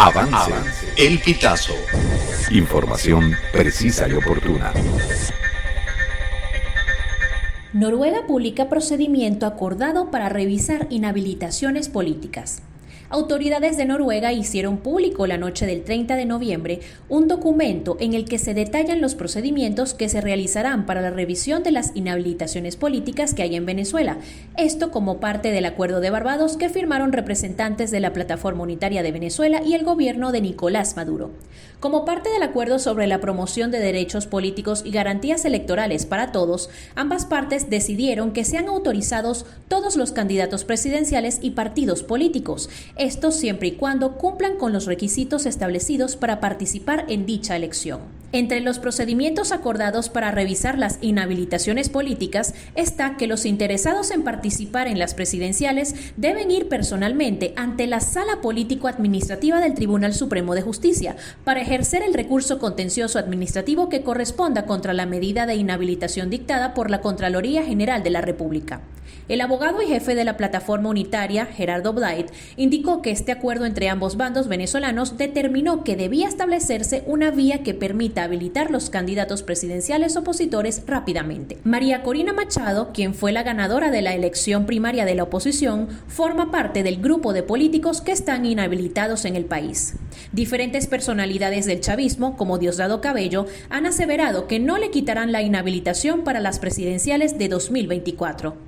Avance. El Pitazo. Información precisa y oportuna. Noruega publica procedimiento acordado para revisar inhabilitaciones políticas. Autoridades de Noruega hicieron público la noche del 30 de noviembre un documento en el que se detallan los procedimientos que se realizarán para la revisión de las inhabilitaciones políticas que hay en Venezuela. Esto como parte del Acuerdo de Barbados que firmaron representantes de la Plataforma Unitaria de Venezuela y el gobierno de Nicolás Maduro. Como parte del acuerdo sobre la promoción de derechos políticos y garantías electorales para todos, ambas partes decidieron que sean autorizados todos los candidatos presidenciales y partidos políticos, esto siempre y cuando cumplan con los requisitos establecidos para participar en dicha elección. Entre los procedimientos acordados para revisar las inhabilitaciones políticas está que los interesados en participar en las presidenciales deben ir personalmente ante la Sala Político-Administrativa del Tribunal Supremo de Justicia para ejercer el recurso contencioso administrativo que corresponda contra la medida de inhabilitación dictada por la Contraloría General de la República. El abogado y jefe de la plataforma unitaria, Gerardo Blight, indicó que este acuerdo entre ambos bandos venezolanos determinó que debía establecerse una vía que permita habilitar los candidatos presidenciales opositores rápidamente. María Corina Machado, quien fue la ganadora de la elección primaria de la oposición, forma parte del grupo de políticos que están inhabilitados en el país. Diferentes personalidades del chavismo, como Diosdado Cabello, han aseverado que no le quitarán la inhabilitación para las presidenciales de 2024.